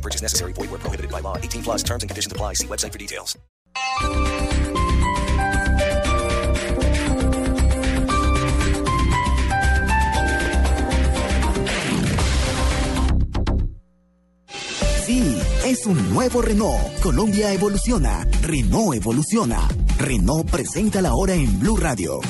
No purchase necessary. Void where prohibited by law. 18 plus terms and conditions apply. See website for details. Sí, es un nuevo Renault. Colombia evoluciona. Renault evoluciona. Renault presenta la hora en Blue Radio.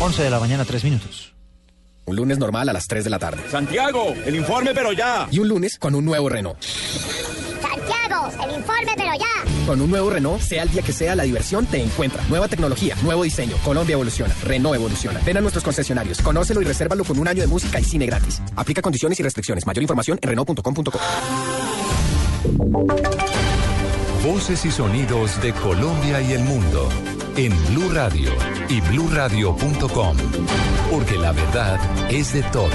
11 de la mañana, 3 minutos. Un lunes normal a las 3 de la tarde. Santiago, el informe pero ya. Y un lunes con un nuevo Renault. Santiago, el informe pero ya. Con un nuevo Renault, sea el día que sea, la diversión te encuentra. Nueva tecnología, nuevo diseño. Colombia evoluciona. Renault evoluciona. Ven a nuestros concesionarios. Conócelo y resérvalo con un año de música y cine gratis. Aplica condiciones y restricciones. Mayor información en Renault.com.co. Voces y sonidos de Colombia y el mundo en Blue Radio y bluradio.com, porque la verdad es de todos.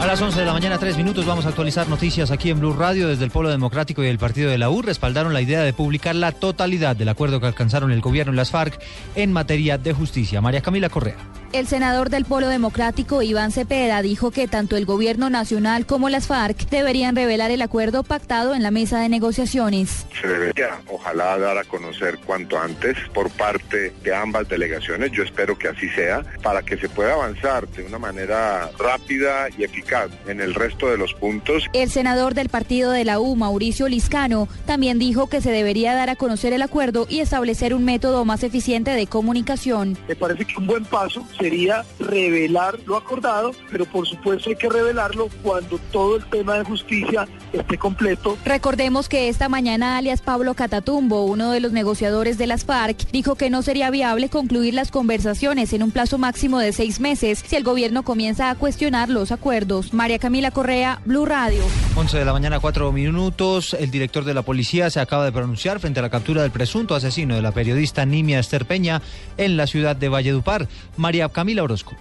A las 11 de la mañana, 3 minutos, vamos a actualizar noticias aquí en Blue Radio. Desde el Polo Democrático y el Partido de la U respaldaron la idea de publicar la totalidad del acuerdo que alcanzaron el gobierno y las FARC en materia de justicia. María Camila Correa. El senador del Polo Democrático, Iván Cepeda, dijo que tanto el gobierno nacional como las FARC deberían revelar el acuerdo pactado en la mesa de negociaciones. Se debería, ojalá, dar a conocer cuanto antes por parte de ambas delegaciones. Yo espero que así sea, para que se pueda avanzar de una manera rápida y eficaz en el resto de los puntos. El senador del partido de la U, Mauricio Liscano, también dijo que se debería dar a conocer el acuerdo y establecer un método más eficiente de comunicación. Me parece que un buen paso sería revelar lo acordado, pero por supuesto hay que revelarlo cuando todo el tema de justicia esté completo. Recordemos que esta mañana alias Pablo Catatumbo, uno de los negociadores de las FARC, dijo que no sería viable concluir las conversaciones en un plazo máximo de seis meses si el gobierno comienza a cuestionar los acuerdos. María Camila Correa, Blue Radio. 11 de la mañana, 4 minutos. El director de la policía se acaba de pronunciar frente a la captura del presunto asesino de la periodista Nimia Esther Peña en la ciudad de Valledupar. María Camila Orozco.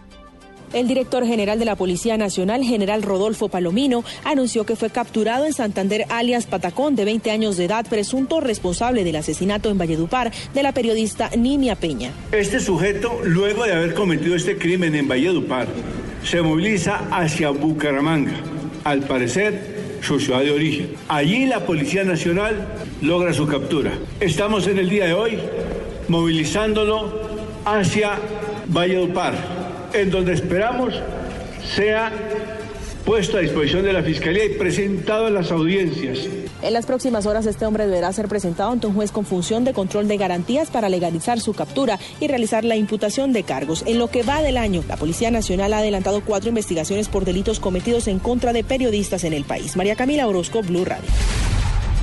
El director general de la Policía Nacional, general Rodolfo Palomino, anunció que fue capturado en Santander alias Patacón, de 20 años de edad, presunto responsable del asesinato en Valledupar de la periodista Nimia Peña. Este sujeto, luego de haber cometido este crimen en Valledupar, se moviliza hacia Bucaramanga, al parecer su ciudad de origen. Allí la Policía Nacional logra su captura. Estamos en el día de hoy movilizándolo hacia Valledupar, en donde esperamos sea puesto a disposición de la Fiscalía y presentado en las audiencias. En las próximas horas este hombre deberá ser presentado ante un juez con función de control de garantías para legalizar su captura y realizar la imputación de cargos. En lo que va del año, la Policía Nacional ha adelantado cuatro investigaciones por delitos cometidos en contra de periodistas en el país. María Camila Orozco, Blue Radio.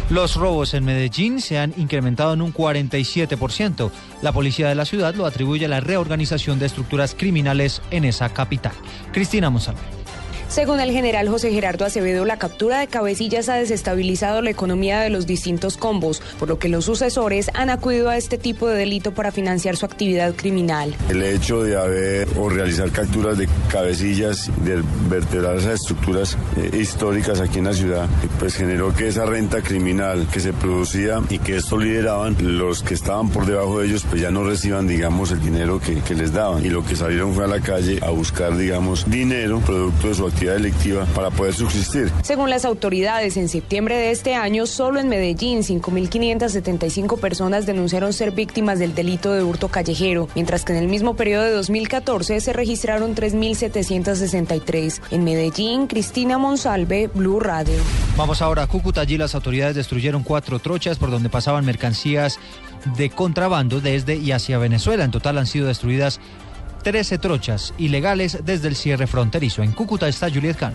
Los robos en Medellín se han incrementado en un 47%. La policía de la ciudad lo atribuye a la reorganización de estructuras criminales en esa capital. Cristina Monsalve. Según el general José Gerardo Acevedo, la captura de cabecillas ha desestabilizado la economía de los distintos combos, por lo que los sucesores han acudido a este tipo de delito para financiar su actividad criminal. El hecho de haber o realizar capturas de cabecillas, de vertebrar esas estructuras eh, históricas aquí en la ciudad, pues generó que esa renta criminal que se producía y que esto lideraban, los que estaban por debajo de ellos, pues ya no reciban, digamos, el dinero que, que les daban. Y lo que salieron fue a la calle a buscar, digamos, dinero, producto de su actividad delictiva para poder subsistir. Según las autoridades, en septiembre de este año, solo en Medellín, 5.575 personas denunciaron ser víctimas del delito de hurto callejero, mientras que en el mismo periodo de 2014 se registraron 3.763. En Medellín, Cristina Monsalve, Blue Radio. Vamos ahora a Cúcuta. Allí las autoridades destruyeron cuatro trochas por donde pasaban mercancías de contrabando desde y hacia Venezuela. En total han sido destruidas 13 trochas ilegales desde el cierre fronterizo. En Cúcuta está Juliet Khan.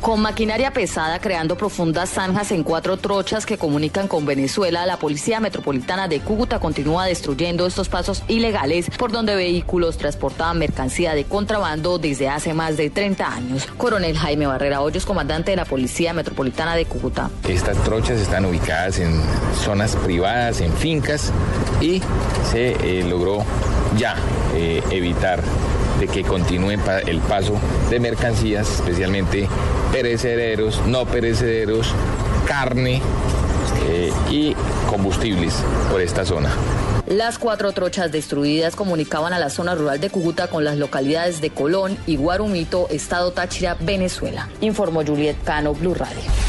Con maquinaria pesada creando profundas zanjas en cuatro trochas que comunican con Venezuela, la Policía Metropolitana de Cúcuta continúa destruyendo estos pasos ilegales por donde vehículos transportaban mercancía de contrabando desde hace más de 30 años. Coronel Jaime Barrera Hoyos, comandante de la Policía Metropolitana de Cúcuta. Estas trochas están ubicadas en zonas privadas, en fincas, y se eh, logró ya eh, evitar de que continúe el paso de mercancías, especialmente perecederos, no perecederos, carne eh, y combustibles por esta zona. Las cuatro trochas destruidas comunicaban a la zona rural de Cúcuta con las localidades de Colón y Guarumito, Estado Táchira, Venezuela. Informó Juliet Cano, Blue Radio.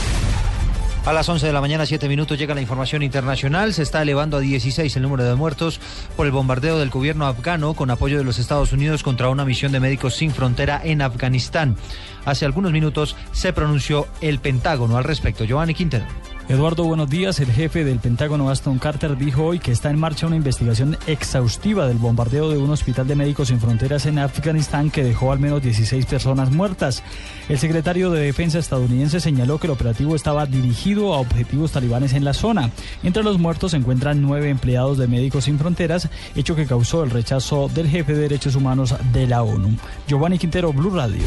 A las 11 de la mañana, 7 minutos, llega la información internacional. Se está elevando a 16 el número de muertos por el bombardeo del gobierno afgano con apoyo de los Estados Unidos contra una misión de médicos sin frontera en Afganistán. Hace algunos minutos se pronunció el Pentágono al respecto. Giovanni Quintero. Eduardo, buenos días. El jefe del Pentágono, Aston Carter, dijo hoy que está en marcha una investigación exhaustiva del bombardeo de un hospital de médicos sin fronteras en Afganistán que dejó al menos 16 personas muertas. El secretario de Defensa estadounidense señaló que el operativo estaba dirigido a objetivos talibanes en la zona. Entre los muertos se encuentran nueve empleados de Médicos Sin Fronteras, hecho que causó el rechazo del jefe de Derechos Humanos de la ONU. Giovanni Quintero, Blue Radio.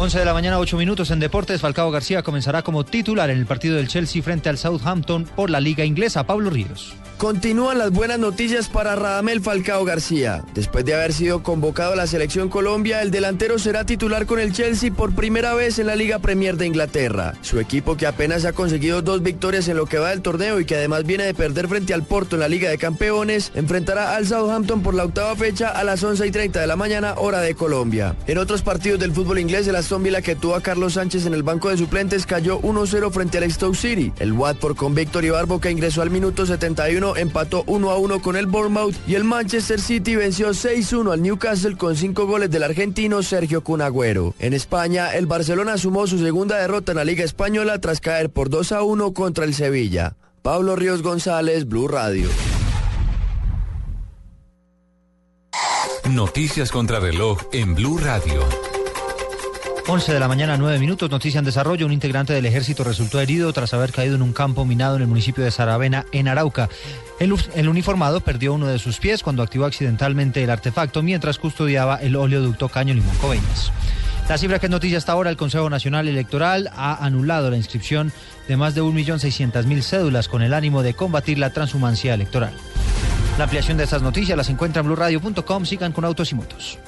11 de la mañana, 8 minutos en Deportes. Falcao García comenzará como titular en el partido del Chelsea frente al Southampton por la Liga Inglesa. Pablo Ríos. Continúan las buenas noticias para Radamel Falcao García. Después de haber sido convocado a la selección Colombia, el delantero será titular con el Chelsea por primera vez en la Liga Premier de Inglaterra. Su equipo que apenas ha conseguido dos victorias en lo que va del torneo y que además viene de perder frente al Porto en la Liga de Campeones, enfrentará al Southampton por la octava fecha a las 11 y 30 de la mañana, hora de Colombia. En otros partidos del fútbol inglés, Aston Villa que tuvo a Carlos Sánchez en el banco de suplentes cayó 1-0 frente al Stoke City. El Watford con Víctor Ibarbo que ingresó al minuto 71 empató 1 a 1 con el Bournemouth y el Manchester City venció 6-1 al Newcastle con 5 goles del argentino Sergio Cunagüero. En España, el Barcelona sumó su segunda derrota en la Liga Española tras caer por 2 a 1 contra el Sevilla. Pablo Ríos González, Blue Radio. Noticias contra reloj en Blue Radio. 11 de la mañana, 9 minutos, noticia en desarrollo. Un integrante del ejército resultó herido tras haber caído en un campo minado en el municipio de Saravena, en Arauca. El, uniformado perdió uno de sus pies cuando activó accidentalmente el artefacto mientras custodiaba el oleoducto Caño Limón Coveñas. La cifra que es noticia hasta ahora, el Consejo Nacional Electoral ha anulado la inscripción de más de 1.600.000 cédulas con el ánimo de combatir la transhumancia electoral. La ampliación de estas noticias las encuentra en blurradio.com. Sigan con autos y motos.